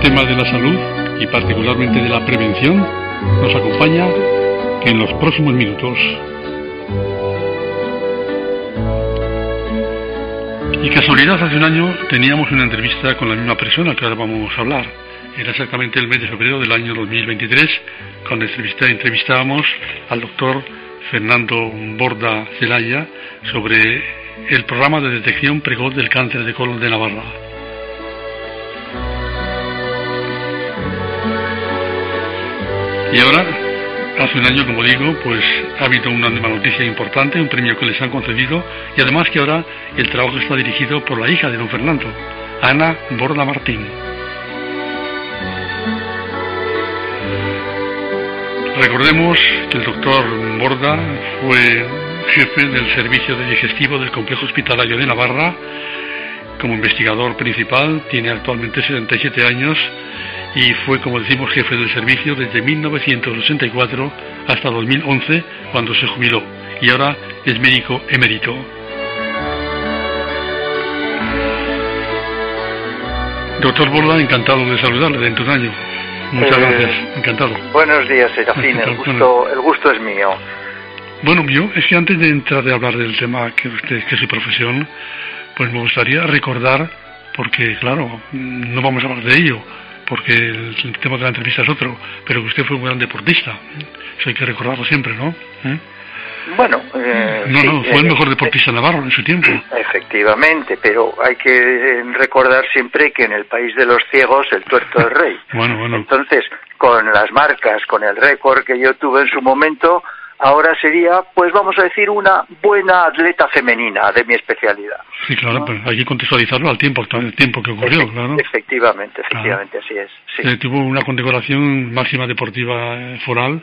un tema de la salud y particularmente de la prevención nos acompaña en los próximos minutos. Y casualidad, hace un año teníamos una entrevista con la misma persona que ahora vamos a hablar. Era exactamente el mes de febrero del año 2023, cuando entrevistábamos al doctor Fernando Borda Zelaya sobre el programa de detección precoz del cáncer de colon de Navarra. Y ahora, hace un año, como digo, pues ha habido una nueva noticia importante, un premio que les han concedido, y además que ahora el trabajo está dirigido por la hija de don Fernando, Ana Borda Martín. Recordemos que el doctor Borda fue jefe del servicio de digestivo del complejo hospitalario de Navarra. Como investigador principal, tiene actualmente 77 años y fue, como decimos, jefe del servicio desde 1984 hasta 2011, cuando se jubiló, y ahora es médico emérito. Doctor Borda, encantado de saludarle dentro de un año. Muchas Eh, gracias, encantado. Buenos días, Serafín. El gusto, el gusto es mío. Bueno, yo es que antes de entrar de hablar del tema que usted, que es su profesión, pues me gustaría recordar, porque claro, no vamos a hablar de ello, porque el, tema de la entrevista es otro, pero que usted fue un gran deportista. Eso hay que recordarlo siempre, ¿no? ¿Eh? Bueno, eh, No, sí, no, fue el eh, mejor deportista navarro en su tiempo. Efectivamente, pero hay que eh, recordar siempre que en el país de los ciegos el tuerto es rey. Bueno, bueno. Entonces, con las marcas, con el récord que yo tuve en su momento, ahora sería, pues vamos a decir, una buena atleta femenina de mi especialidad. Sí, claro, pero hay que contextualizarlo al tiempo, al tiempo que ocurrió, claro. Efectivamente, efectivamente, así es. Sí. Eh, tuvo una condecoración máxima deportiva foral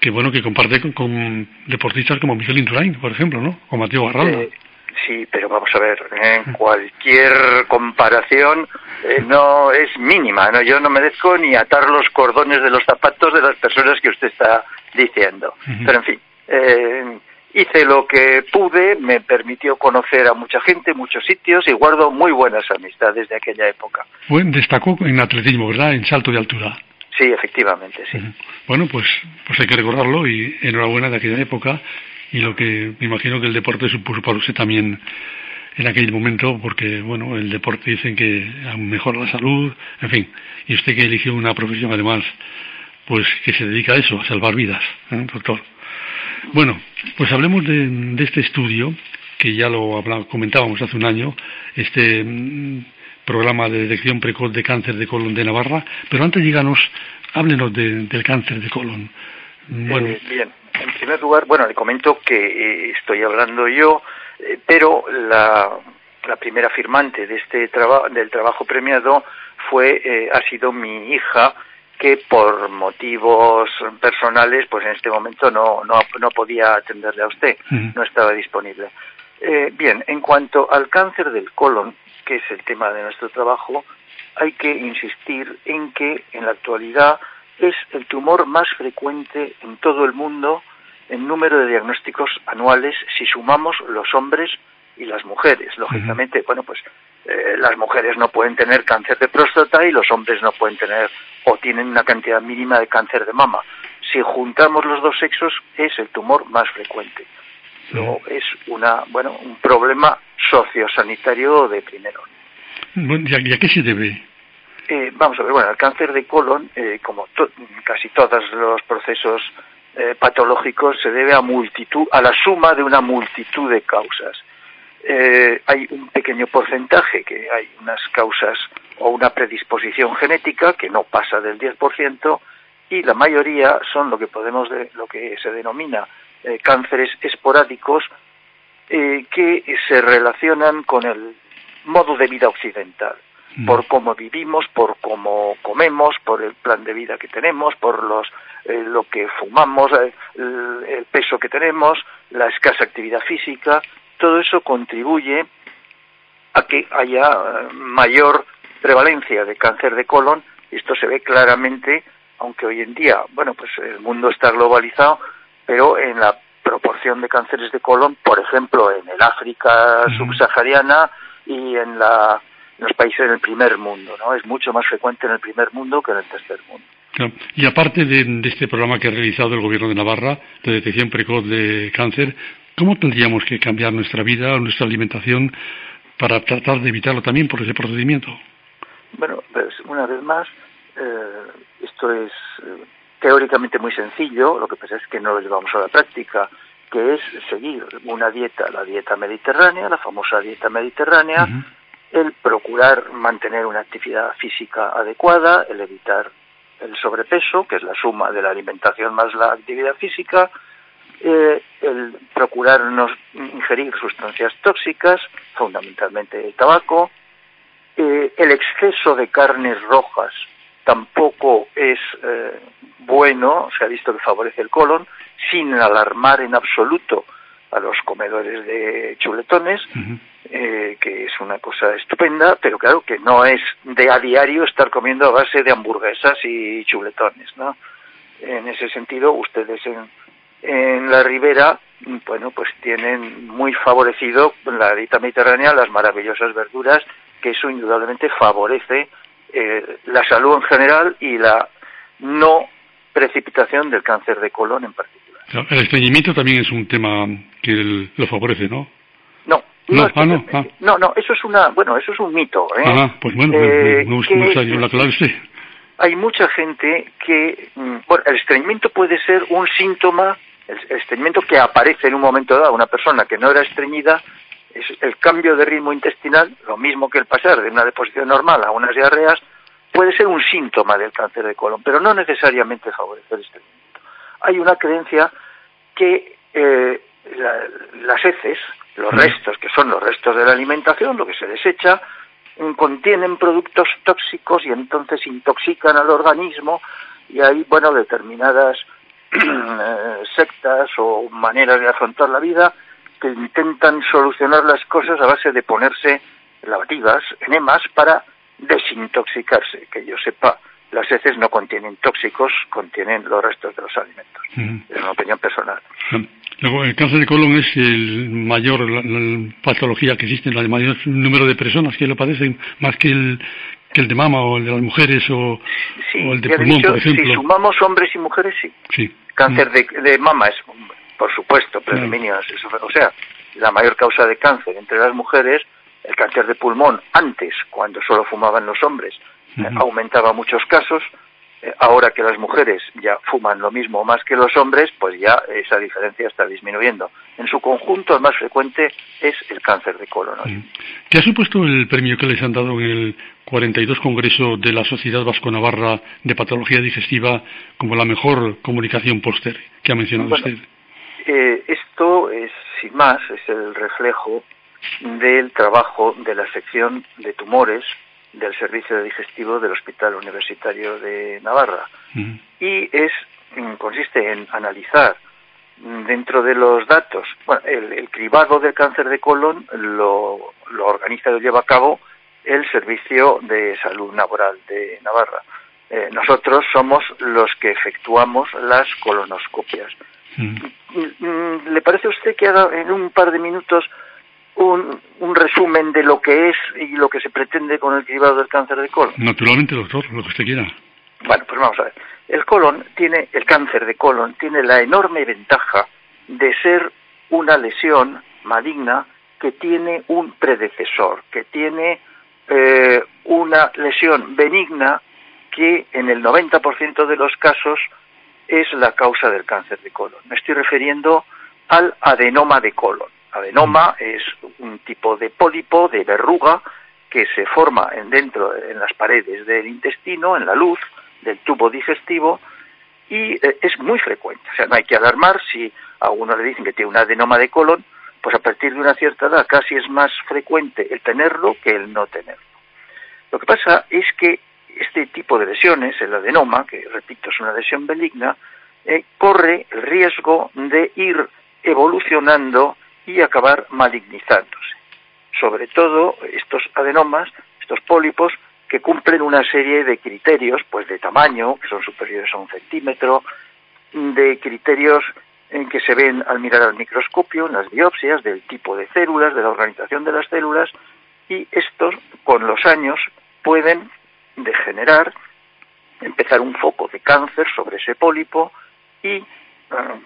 que bueno que comparte con, con deportistas como Miguel Indurain, por ejemplo, ¿no? O Mateo Garralda. Eh, sí, pero vamos a ver, en cualquier comparación eh, no es mínima, ¿no? Yo no merezco ni atar los cordones de los zapatos de las personas que usted está diciendo. Pero en fin, eh, hice lo que pude, me permitió conocer a mucha gente, muchos sitios y guardo muy buenas amistades de aquella época. Fue- destacó en atletismo, ¿verdad? En salto de altura. Sí, efectivamente, sí. Bueno, pues, pues hay que recordarlo y enhorabuena de aquella época y lo que me imagino que el deporte supuso para usted también en aquel momento, porque bueno, el deporte dicen que mejora la salud, en fin, y usted que eligió una profesión además, pues que se dedica a eso, a salvar vidas, ¿eh, doctor. Bueno, pues hablemos de, de este estudio que ya lo comentábamos hace un año, este mm, programa de detección precoz de cáncer de colon de Navarra, pero antes díganos, háblenos de- del cáncer de colon. Bueno, Eh, bien, en primer lugar, bueno, le comento que eh, estoy hablando yo, eh, pero la, la primera firmante de este traba- del trabajo premiado fue eh, ha sido mi hija que por motivos personales pues en este momento no no, no podía atenderle a usted no estaba disponible. Eh, bien en cuanto al cáncer del colon que es el tema de nuestro trabajo hay que insistir en que en la actualidad es el tumor más frecuente en todo el mundo en número de diagnósticos anuales si sumamos los hombres y las mujeres. Lógicamente, bueno, pues eh, las mujeres no pueden tener cáncer de próstata y los hombres no pueden tener o tienen una cantidad mínima de cáncer de mama. Si juntamos los dos sexos es el tumor más frecuente. Luego es una, bueno, un problema sociosanitario de primero. bueno, ¿y a, y a qué se debe? Eh, vamos a ver, bueno, el cáncer de colon, eh, como to- casi todos los procesos eh, patológicos, se debe a multitud, a la suma de una multitud de causas. Eh, hay un pequeño porcentaje que hay unas causas o una predisposición genética que no pasa del 10% y la mayoría son lo que podemos de, lo que se denomina eh, cánceres esporádicos eh, que se relacionan con el modo de vida occidental Mm. por cómo vivimos, por cómo comemos, por el plan de vida que tenemos, por los eh, lo que fumamos, eh, el, el peso que tenemos, la escasa actividad física, todo eso contribuye a que haya eh, mayor prevalencia de cáncer de colon. Esto se ve claramente, aunque hoy en día, bueno, pues el mundo está globalizado, pero en la proporción de cánceres de colon, por ejemplo, en el África subsahariana y en la los países del primer mundo, ¿no? Es mucho más frecuente en el primer mundo que en el tercer mundo. Y aparte de, este programa que ha realizado el Gobierno de Navarra de detección precoz de cáncer, ¿cómo tendríamos que cambiar nuestra vida, nuestra alimentación, para tratar de evitarlo también por ese procedimiento? Bueno, pues una vez más, eh, esto es eh, teóricamente muy sencillo, lo que pasa es que no lo llevamos a la práctica, que es seguir una dieta, la dieta mediterránea, la famosa dieta mediterránea, el procurar mantener una actividad física adecuada, el evitar el sobrepeso, que es la suma de la alimentación más la actividad física, eh, el procurar no ingerir sustancias tóxicas, fundamentalmente el tabaco, eh, el exceso de carnes rojas tampoco es eh, bueno, se ha visto que favorece el colon, sin alarmar en absoluto a los comedores de chuletones, eh, que es una cosa estupenda, pero claro que no es de a diario estar comiendo a base de hamburguesas y chuletones, ¿no? En ese sentido, ustedes en, en la ribera, bueno, pues tienen muy favorecido la dieta mediterránea las maravillosas verduras, que eso indudablemente favorece eh, la salud en general y la no precipitación del cáncer de colon en particular. El estreñimiento también es un tema que lo favorece, ¿no? No, no, no, ah, ah. no, no, eso es una, bueno, eso es un mito. ¿eh? Ah, pues bueno, eh, no, no, la clave Hay mucha gente que, mm, bueno, el estreñimiento puede ser un síntoma, el estreñimiento que aparece en un momento dado, una persona que no era estreñida, es el cambio de ritmo intestinal, lo mismo que el pasar de una deposición normal a unas diarreas, puede ser un síntoma del cáncer de colon, pero no necesariamente favorece el estreñimiento. Hay una creencia que eh, las heces, los restos, que son los restos de la alimentación, lo que se desecha, mm, contienen productos tóxicos y entonces intoxican al organismo y hay, bueno, determinadas sectas o maneras de afrontar la vida que intentan solucionar las cosas a base de ponerse lavativas, enemas, para desintoxicarse. Que yo sepa, las heces no contienen tóxicos, contienen los restos de los alimentos. Es una opinión personal. Luego, el cáncer de colon es el mayor la, patología que existe, el mayor número de personas que lo padecen, más que el, que el de mama o el de las mujeres o, el de pulmón, por ejemplo. Si sumamos hombres y mujeres, sí. sí. Cáncer de, de mama es, por supuesto, predominio. O sea, la mayor causa de cáncer entre las mujeres el cáncer de pulmón antes, cuando solo fumaban los hombres, aumentaba muchos casos. Eh, ahora que las mujeres ya fuman lo mismo más que los hombres, pues ya esa diferencia está disminuyendo. En su conjunto, el más frecuente es el cáncer de colon. ¿Qué ha supuesto el premio que les han dado en el 42 Congreso de la Sociedad Vasco-Navarra de Patología Digestiva como la mejor comunicación póster que ha mencionado usted? Eh, esto es, sin más, es el reflejo del trabajo de la sección de tumores del servicio digestivo del Hospital Universitario de Navarra. Y es mm, consiste en analizar dentro de los datos, bueno, el, cribado del cáncer de colon lo, lo organiza y lo lleva a cabo el Servicio de Salud Laboral de Navarra. Eh, nosotros somos los que efectuamos las colonoscopias. ¿Le parece a usted que haga en un par de minutos un, un, resumen de lo que es y lo que se pretende con el cribado del cáncer de colon? Naturalmente, doctor, lo que usted quiera. Bueno, pues vamos a ver. El colon tiene, el cáncer de colon tiene la enorme ventaja de ser una lesión maligna que tiene un predecesor, que tiene eh, una lesión benigna que en el 90% de los casos es la causa del cáncer de colon. Me estoy refiriendo al adenoma de colon. Adenoma es un tipo de pólipo, de verruga, que se forma en dentro, en las paredes del intestino, en la luz del tubo digestivo, y eh, es muy frecuente. O sea, no hay que alarmar si a uno le dicen que tiene un adenoma de colon, pues a partir de una cierta edad casi es más frecuente el tenerlo que el no tenerlo. Lo que pasa es que este tipo de lesiones, el adenoma, que repito es una lesión benigna, eh, corre el riesgo de ir evolucionando y acabar malignizándose. Sobre todo estos adenomas, estos pólipos, que cumplen una serie de criterios, pues de tamaño, que son superiores a un centímetro, de criterios en que se ven al mirar al microscopio, las biopsias, del tipo de células, de la organización de las células, y estos con los años pueden degenerar, empezar un foco de cáncer sobre ese pólipo y eh,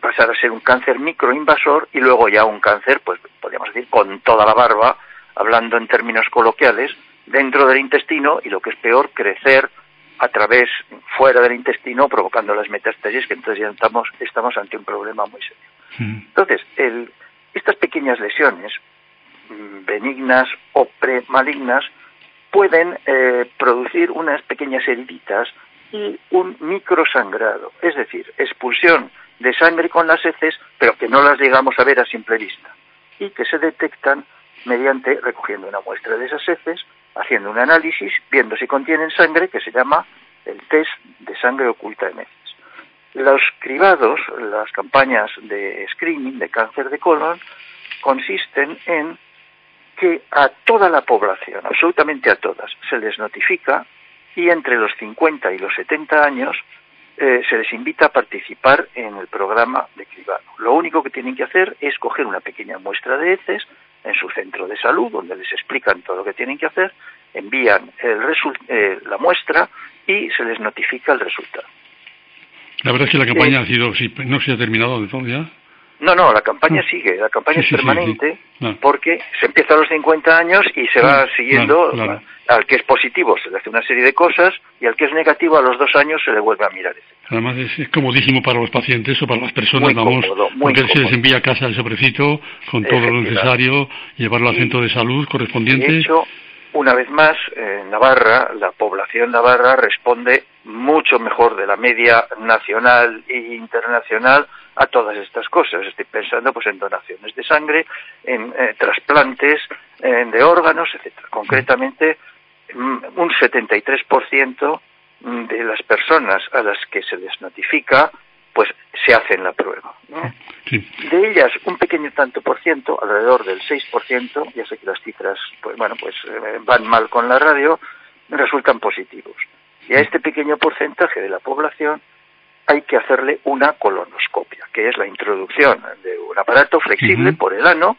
pasar a ser un cáncer microinvasor y luego ya un cáncer, pues podríamos decir, con toda la barba, hablando en términos coloquiales, dentro del intestino y lo que es peor, crecer a través fuera del intestino provocando las metástasis que entonces ya estamos, estamos ante un problema muy serio. Mm. Entonces, el, estas pequeñas lesiones mm, benignas o premalignas pueden eh, producir unas pequeñas heriditas y un microsangrado, es decir, expulsión de sangre con las heces, pero que no las llegamos a ver a simple vista, y que se detectan mediante recogiendo una muestra de esas heces, haciendo un análisis, viendo si contienen sangre, que se llama el test de sangre oculta de heces. Los cribados, las campañas de screening de cáncer de colon, consisten en que a toda la población, absolutamente a todas, se les notifica y entre los 50 y los 70 años eh, se les invita a participar en el programa de cribado. Lo único que tienen que hacer es coger una pequeña muestra de heces en su centro de salud, donde les explican todo lo que tienen que hacer, envían eh, la muestra y se les notifica el resultado. La verdad es que la campaña ha sido, no se ha terminado de todo ya. No, no, la campaña sigue, la campaña es permanente porque se empieza a los 50 años y se va siguiendo al que es positivo se le hace una serie de cosas y al que es negativo a los dos años se le vuelve a mirar. Además es, comodísimo para los pacientes o para las personas, vamos, porque se les envía a casa el sobrecito con todo lo necesario, llevarlo al centro de salud correspondiente. De hecho, una vez más, en Navarra, la población navarra responde mucho mejor de la media nacional e internacional a todas estas cosas. Estoy pensando pues en donaciones de sangre, en eh, trasplantes de órganos, etcétera. Concretamente, mm, un 73% de las personas a las que se les notifica pues se hacen la prueba. De ellas, un pequeño tanto por ciento, alrededor del 6%, ya sé que las cifras pues, bueno, pues, eh, van mal con la radio, resultan positivos. Y a este pequeño porcentaje de la población hay que hacerle una colonoscopia, que es la introducción de un aparato flexible por el ano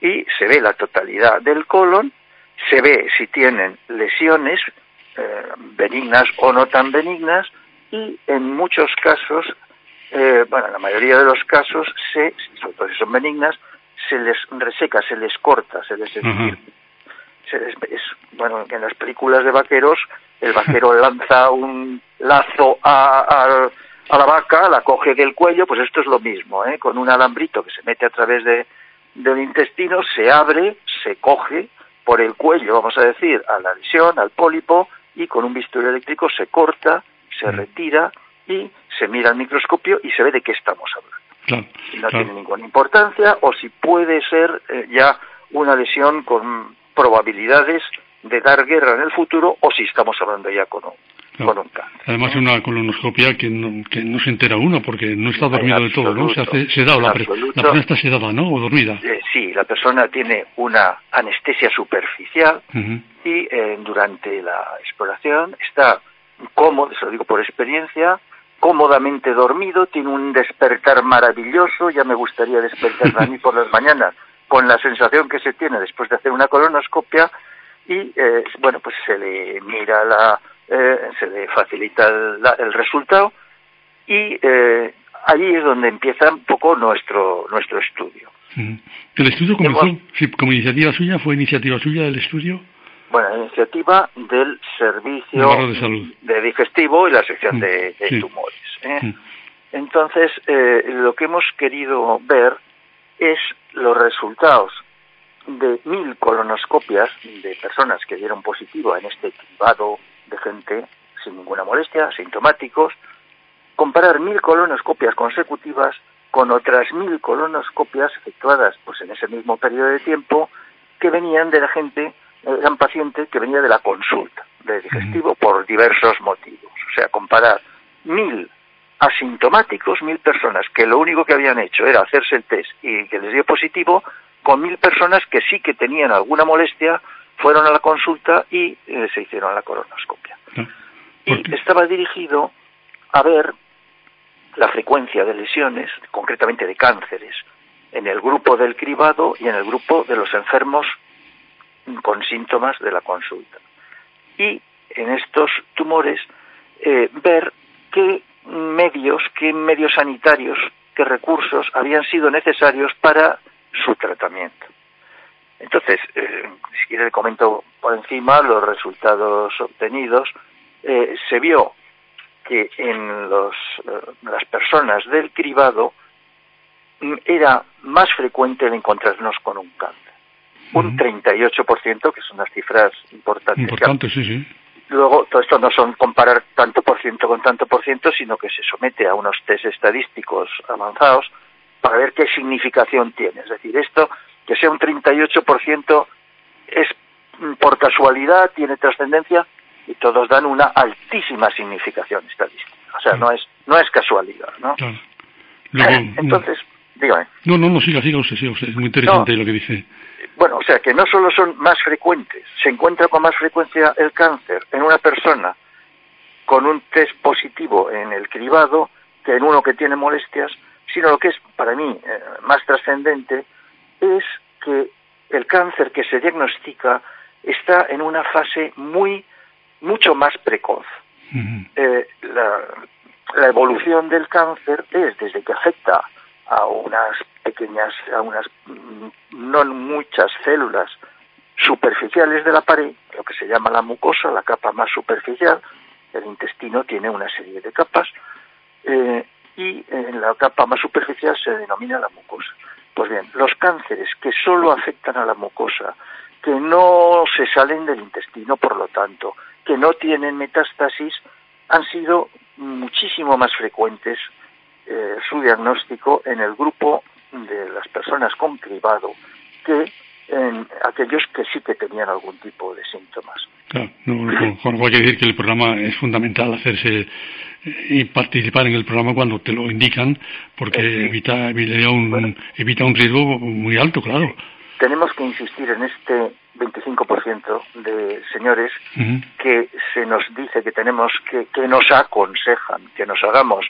y se ve la totalidad del colon, se ve si tienen lesiones eh, benignas o no tan benignas y en muchos casos, eh, bueno, en la mayoría de los casos, se, sobre todo si son benignas, se les reseca, se les corta, se les, se les es, bueno, en las películas de vaqueros, el vaquero lanza un lazo a, a la vaca, la coge del cuello, pues esto es lo mismo, ¿eh? con un alambrito que se mete a través de, del intestino, se abre, se coge por el cuello, vamos a decir, a la lesión, al pólipo, y con un bisturí eléctrico se corta, se mm. retira y se mira al microscopio y se ve de qué estamos hablando. si no tiene ninguna importancia o si puede ser eh, ya una lesión con probabilidades de dar guerra en el futuro o si estamos hablando ya con un, Además, una colonoscopia que no, que no se entera uno porque no está dormido de todo, ¿no? Se hace sedado, la, la, persona está sedada, ¿no? O dormida. Eh, sí, la persona tiene una anestesia superficial y eh, durante la exploración está cómodo, se lo digo por experiencia, cómodamente dormido, tiene un despertar maravilloso, ya me gustaría despertar a mí por las mañanas con la sensación que se tiene después de hacer una colonoscopia y, eh, bueno, pues se le mira la eh, se le facilita el, resultado y eh, ahí es donde empieza un poco nuestro nuestro estudio. ¿El estudio comenzó como iniciativa suya? ¿Fue iniciativa suya del estudio? Bueno, iniciativa del Servicio de, Digestivo y la sección de, tumores. ¿eh? Entonces, lo que hemos querido ver es los resultados de mil colonoscopias de personas que dieron positivo en este cribado de gente sin ninguna molestia, sintomáticos, comparar mil colonoscopias consecutivas con otras mil colonoscopias efectuadas pues en ese mismo periodo de tiempo que venían de la gente, eran pacientes que venía de la consulta de digestivo por diversos motivos. O sea, comparar mil asintomáticos, mil personas que lo único que habían hecho era hacerse el test y que les dio positivo, con mil personas que sí que tenían alguna molestia fueron a la consulta y eh, se hicieron la colonoscopia. Ah, y estaba dirigido a ver la frecuencia de lesiones, concretamente de cánceres, en el grupo del cribado y en el grupo de los enfermos con síntomas de la consulta. Y en estos tumores eh, ver qué medios, qué medios sanitarios, qué recursos habían sido necesarios para su tratamiento. Entonces, eh, si quiere le comento por encima los resultados obtenidos. Eh, se vio que en los, las personas del cribado mm, era más frecuente el encontrarnos con un cáncer. Un 38%, que son unas cifras importantes. Importantes, sí, sí. Luego, todo esto no son comparar tanto por ciento con tanto por ciento, sino que se somete a unos test estadísticos avanzados para ver qué significación tiene. Es decir, esto, que sea un 38%, es mm, por casualidad, tiene trascendencia y todos dan una altísima significación estadística. O sea, no es no es casualidad, ¿no? Entonces, dígame. No, no, no, siga, siga usted, siga usted. Es muy interesante lo que dice. Bueno, o sea, que no solo son más frecuentes, se encuentra con más frecuencia el cáncer en una persona con un test positivo en el cribado que en uno que tiene molestias, sino lo que es para mí eh, más trascendente es que el cáncer que se diagnostica está en una fase muy mucho más precoz. Eh, la, la evolución del cáncer es desde que afecta a unas pequeñas, a unas mm, no muchas células superficiales de la pared, lo que se llama la mucosa, la capa más superficial. El intestino tiene una serie de capas eh, y en la capa más superficial se denomina la mucosa. Pues bien, los cánceres que solo afectan a la mucosa, que no se salen del intestino, por lo tanto, que no tienen metástasis, han sido muchísimo más frecuentes eh, su diagnóstico en el grupo de las personas con cribado que en aquellos que sí que tenían algún tipo de síntomas. Claro, no, voy a decir que el programa es fundamental hacerse y participar en el programa cuando te lo indican, porque evita, evita, un, evita un riesgo muy alto, claro. Tenemos que insistir en este 25% de señores que se nos dice que tenemos que, que nos aconsejan que nos hagamos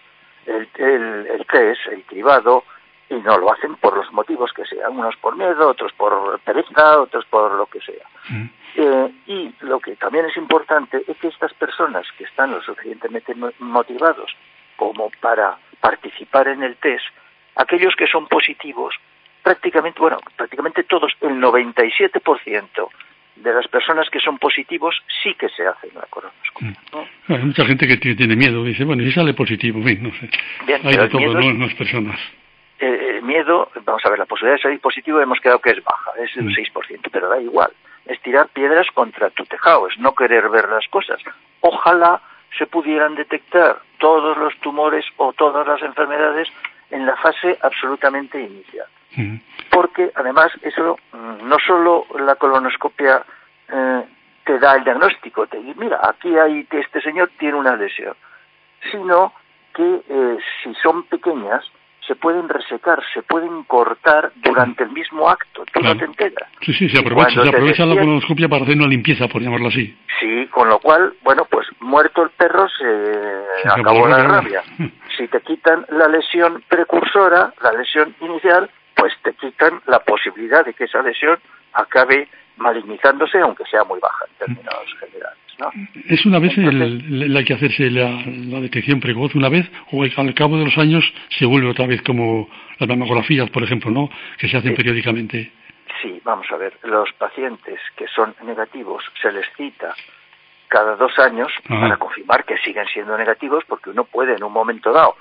el, el, el test, el cribado, y no lo hacen por los motivos que sean, unos por miedo, otros por pereza, otros por lo que sea. Mm. Eh, y lo que también es importante es que estas personas que están lo suficientemente motivados como para participar en el test, aquellos que son positivos, prácticamente, bueno, prácticamente todos, el 97% de las personas que son positivos sí que se hacen la colonoscopia. Mm. Hay mucha gente que tiene miedo, dice, bueno, si sale positivo, bien, no sé. Hay de todo, ¿no? las personas. Eh, miedo, vamos a ver, la posibilidad de salir positivo hemos quedado que es baja, es un 6%, mm. pero da igual. Es tirar piedras contra tu tejado, es no querer ver las cosas. Ojalá se pudieran detectar todos los tumores o todas las enfermedades en la fase absolutamente inicial. Mm. Porque además eso mm, no solo la colonoscopia eh, te da el diagnóstico, te dice, mira, aquí hay este señor tiene una lesión, sino que eh, si son pequeñas, se pueden resecar, se pueden cortar durante el mismo acto, tú no te enteras. Sí, sí, se aprovecha, se aprovecha la colonoscopia para hacer una limpieza, por llamarlo así. Sí, con lo cual, bueno, pues muerto el perro se, acabó la rabia. si te quitan la lesión precursora, la lesión inicial, pues te quitan la posibilidad de que esa lesión acabe malignizándose, aunque sea muy baja en términos generales. ¿no? ¿Es una vez la que hacerse la, detección precoz una vez o al cabo de los años se vuelve otra vez como las mamografías, por ejemplo, ¿no? que se hacen periódicamente? Sí, vamos a ver, los pacientes que son negativos se les cita cada dos años para confirmar que siguen siendo negativos porque uno puede en un momento dado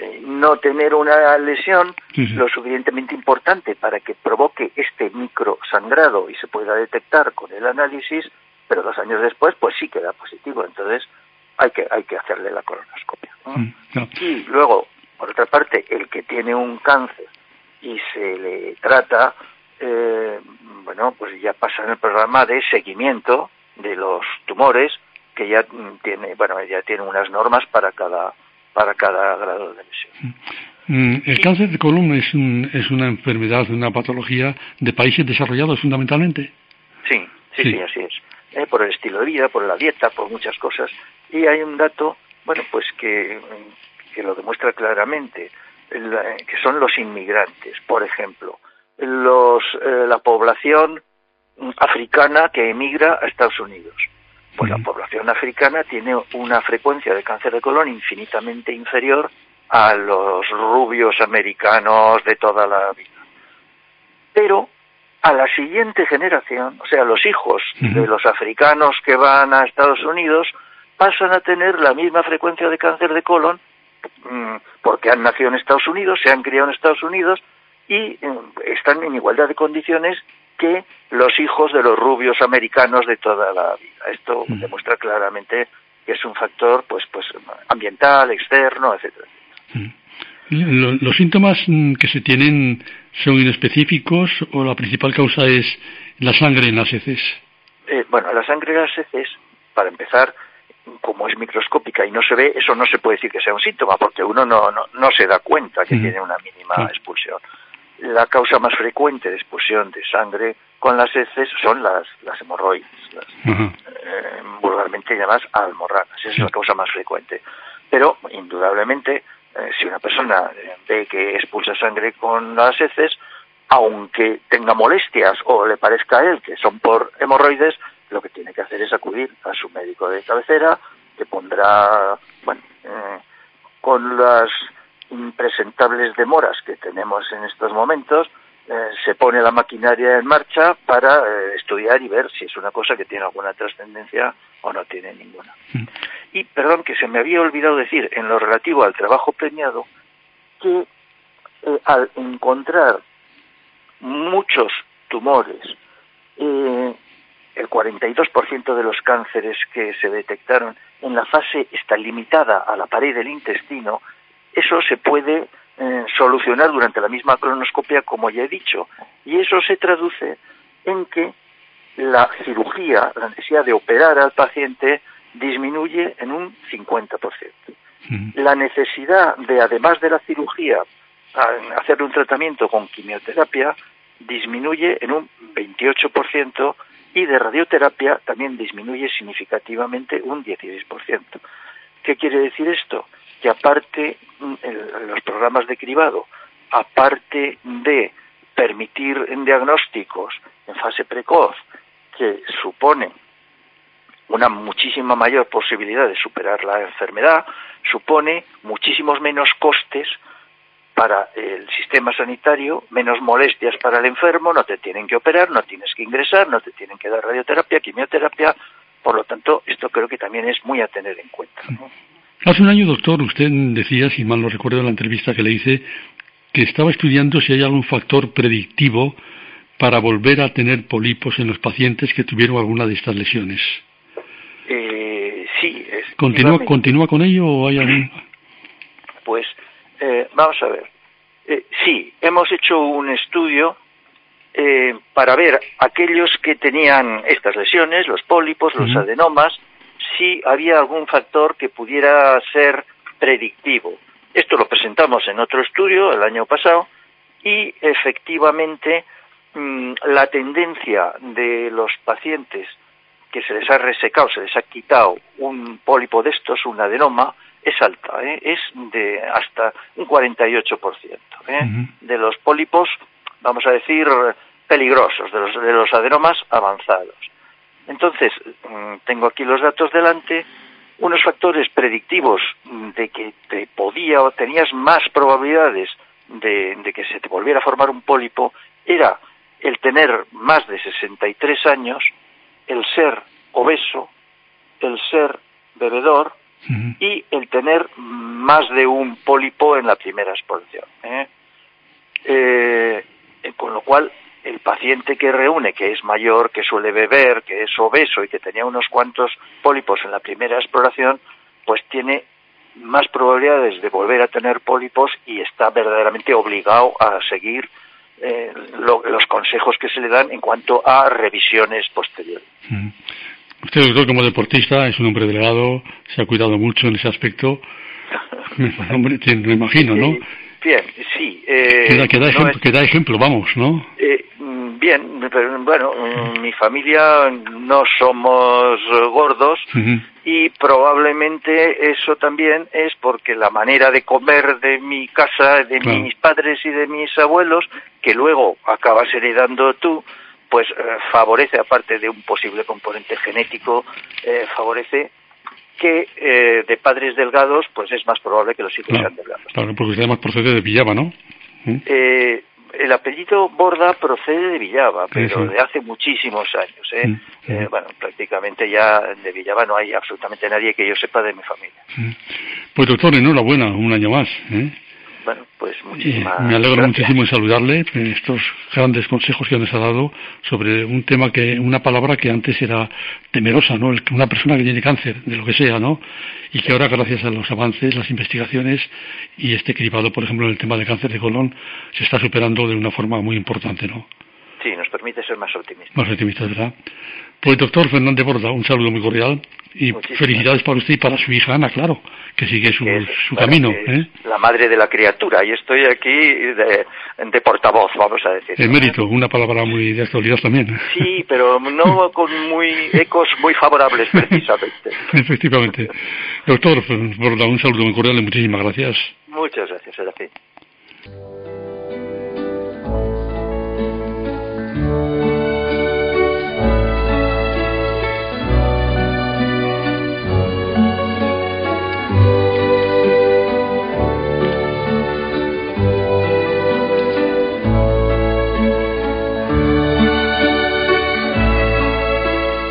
eh, no tener una lesión lo suficientemente importante para que provoque este micro sangrado y se pueda detectar con el análisis, pero dos años después pues sí queda positivo, entonces hay que hay que hacerle la colonoscopia. Mm, y luego, por otra parte, el que tiene un cáncer y se le trata, eh, bueno, pues ya pasa en el programa de seguimiento de los tumores que ya tiene, bueno, ya tiene unas normas para cada para cada grado de lesión. Mm, ¿El cáncer de colon es, es una enfermedad, una patología de países desarrollados fundamentalmente? Sí, sí, sí, así es. Eh, por el estilo de vida, por la dieta, por muchas cosas. Y hay un dato, bueno, pues que, que lo demuestra claramente, que son los inmigrantes, por ejemplo. Los, eh, la población africana que emigra a Estados Unidos. Pues la población africana tiene una frecuencia de cáncer de colon infinitamente inferior a los rubios americanos de toda la vida. Pero a la siguiente generación, o sea, los hijos de los africanos que van a Estados Unidos, pasan a tener la misma frecuencia de cáncer de colon mm, porque han nacido en Estados Unidos, se han criado en Estados Unidos y mm, están en igualdad de condiciones que los hijos de los rubios americanos de toda la vida. Esto mm. demuestra claramente que es un factor pues pues ambiental, externo, etcétera. Mm. ¿Los síntomas mm, que se tienen son inespecíficos o la principal causa es la sangre en las heces? Eh, bueno, la sangre en las heces, para empezar, como es microscópica y no se ve, eso no se puede decir que sea un síntoma, porque uno no, no, se da cuenta que tiene una mínima expulsión la causa más frecuente de expulsión de sangre con las heces son las, las hemorroides, las, eh, vulgarmente llamadas almorranas. Esa es la causa más frecuente. Pero, indudablemente, eh, si una persona ve que expulsa sangre con las heces, aunque tenga molestias o le parezca a él que son por hemorroides, lo que tiene que hacer es acudir a su médico de cabecera, que pondrá, bueno, eh, con las impresentables demoras que tenemos en estos momentos, eh, se pone la maquinaria en marcha para eh, estudiar y ver si es una cosa que tiene alguna trascendencia o no tiene ninguna. Mm. Y, perdón, que se me había olvidado decir en lo relativo al trabajo premiado, que eh, al encontrar muchos tumores, el 42% de los cánceres que se detectaron en la fase está limitada a la pared del intestino, eso se puede eh, solucionar durante la misma cronoscopia, como ya he dicho, y eso se traduce en que la cirugía, la necesidad de operar al paciente, disminuye en un 50%. La necesidad de, además de la cirugía, hacer un tratamiento con quimioterapia, disminuye en un 28% y de radioterapia también disminuye significativamente un 16%. ¿Qué quiere decir esto? Que aparte mm, en los programas de cribado, aparte de permitir diagnósticos en fase precoz que suponen una muchísima mayor posibilidad de superar la enfermedad, supone muchísimos menos costes para el sistema sanitario, menos molestias para el enfermo, no te tienen que operar, no tienes que ingresar, no te tienen que dar radioterapia, quimioterapia, por lo tanto, esto creo que también es muy a tener en cuenta. Hace un año, doctor, usted decía, si mal no recuerdo en la entrevista que le hice, que estaba estudiando si hay algún factor predictivo para volver a tener pólipos en los pacientes que tuvieron alguna de estas lesiones. Eh, sí. ¿Continúa, ¿Continúa con ello o hay algún...? Pues eh, vamos a ver. Eh, sí, hemos hecho un estudio eh, para ver aquellos que tenían estas lesiones, los pólipos, los adenomas, si había algún factor que pudiera ser predictivo. Esto lo presentamos en otro estudio el año pasado y efectivamente mm, la tendencia de los pacientes que se les ha resecado, se les ha quitado un pólipo de estos, un adenoma, es alta, ¿eh? es de hasta un 48%. ¿eh? De los pólipos, vamos a decir, peligrosos, de los, de los adenomas avanzados. Entonces, mm, tengo aquí los datos delante, unos factores predictivos de que te podía o tenías más probabilidades de, que se te volviera a formar un pólipo era el tener más de 63 años, el ser obeso, el ser bebedor y el tener más de un pólipo en la primera exploración. ¿eh? Eh, con lo cual el paciente que reúne, que es mayor, que suele beber, que es obeso y que tenía unos cuantos pólipos en la primera exploración, pues tiene más probabilidades de volver a tener pólipos y está verdaderamente obligado a seguir eh, los consejos que se le dan en cuanto a revisiones posteriores. Mm. Usted, doctor, como deportista, es un hombre delegado, se ha cuidado mucho en ese aspecto. hombre, me imagino, ¿no? Bien, sí. Eh, que, da, ejemplo, vamos, ¿no? Eh, bien, pero bueno, mi familia no somos gordos y probablemente eso también es porque la manera de comer de mi casa, de mis padres y de mis abuelos, que luego acabas heredando tú, pues favorece, aparte de un posible componente genético, favorece que de padres delgados, pues es más probable que los hijos sean delgados. Claro, porque usted además procede de Villaba, ¿no? Eh, el apellido Borda procede de Villaba, pero de hace muchísimos años. ¿eh? Mm, eh, bueno, prácticamente ya de Villaba no hay absolutamente nadie que yo sepa de mi familia. Pues doctor, enhorabuena, un año más. ¿eh? Bueno, pues muchísimas Me alegro muchísimo en saludarle en estos grandes consejos que nos ha dado sobre un tema que, una palabra que antes era temerosa, ¿no? Una persona que tiene cáncer, de lo que sea, ¿no? Y que ahora, gracias a los avances, las investigaciones y este cribado, por ejemplo, en el tema de cáncer de colon, se está superando de una forma muy importante, ¿no? Sí, nos permite ser más optimistas. Más optimistas, ¿verdad? Pues doctor Fernández Borda, un saludo muy cordial y felicidades para usted y para su hija Ana, claro, que sigue su, su camino. ¿eh? La madre de la criatura y estoy aquí de, de portavoz, vamos a decir. Emérito, una palabra muy de actualidad también. Sí, pero no con muy ecos muy favorables precisamente. Efectivamente. Doctor Borda, un saludo muy cordial y muchísimas gracias. Muchas gracias, Serafín.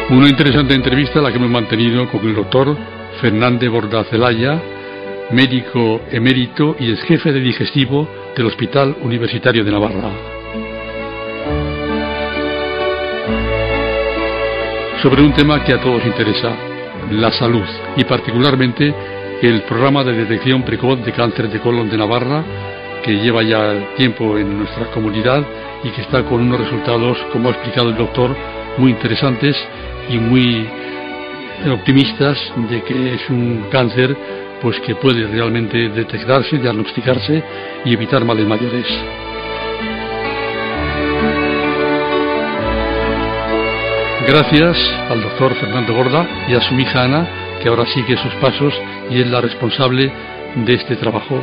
Una interesante entrevista la que hemos mantenido con el doctor Fernández Bordacelaya, médico emérito y ex jefe de digestivo del Hospital Universitario de Navarra. Sobre un tema que a todos interesa, la salud y particularmente el programa de detección precoz de cáncer de colon de Navarra que lleva ya tiempo en nuestra comunidad y que está con unos resultados, como ha explicado el doctor, muy interesantes y muy optimistas de que es un cáncer pues que puede realmente detectarse, diagnosticarse y evitar males mayores. Gracias al doctor Fernando Gorda y a su hija Ana, que ahora sigue sus pasos y es la responsable de este trabajo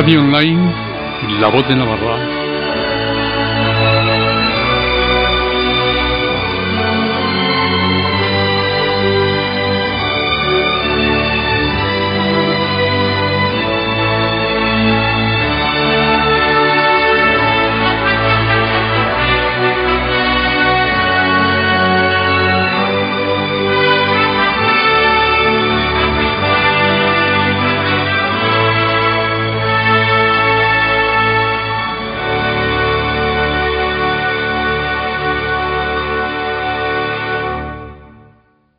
Radio Online, La Voz de Navarra.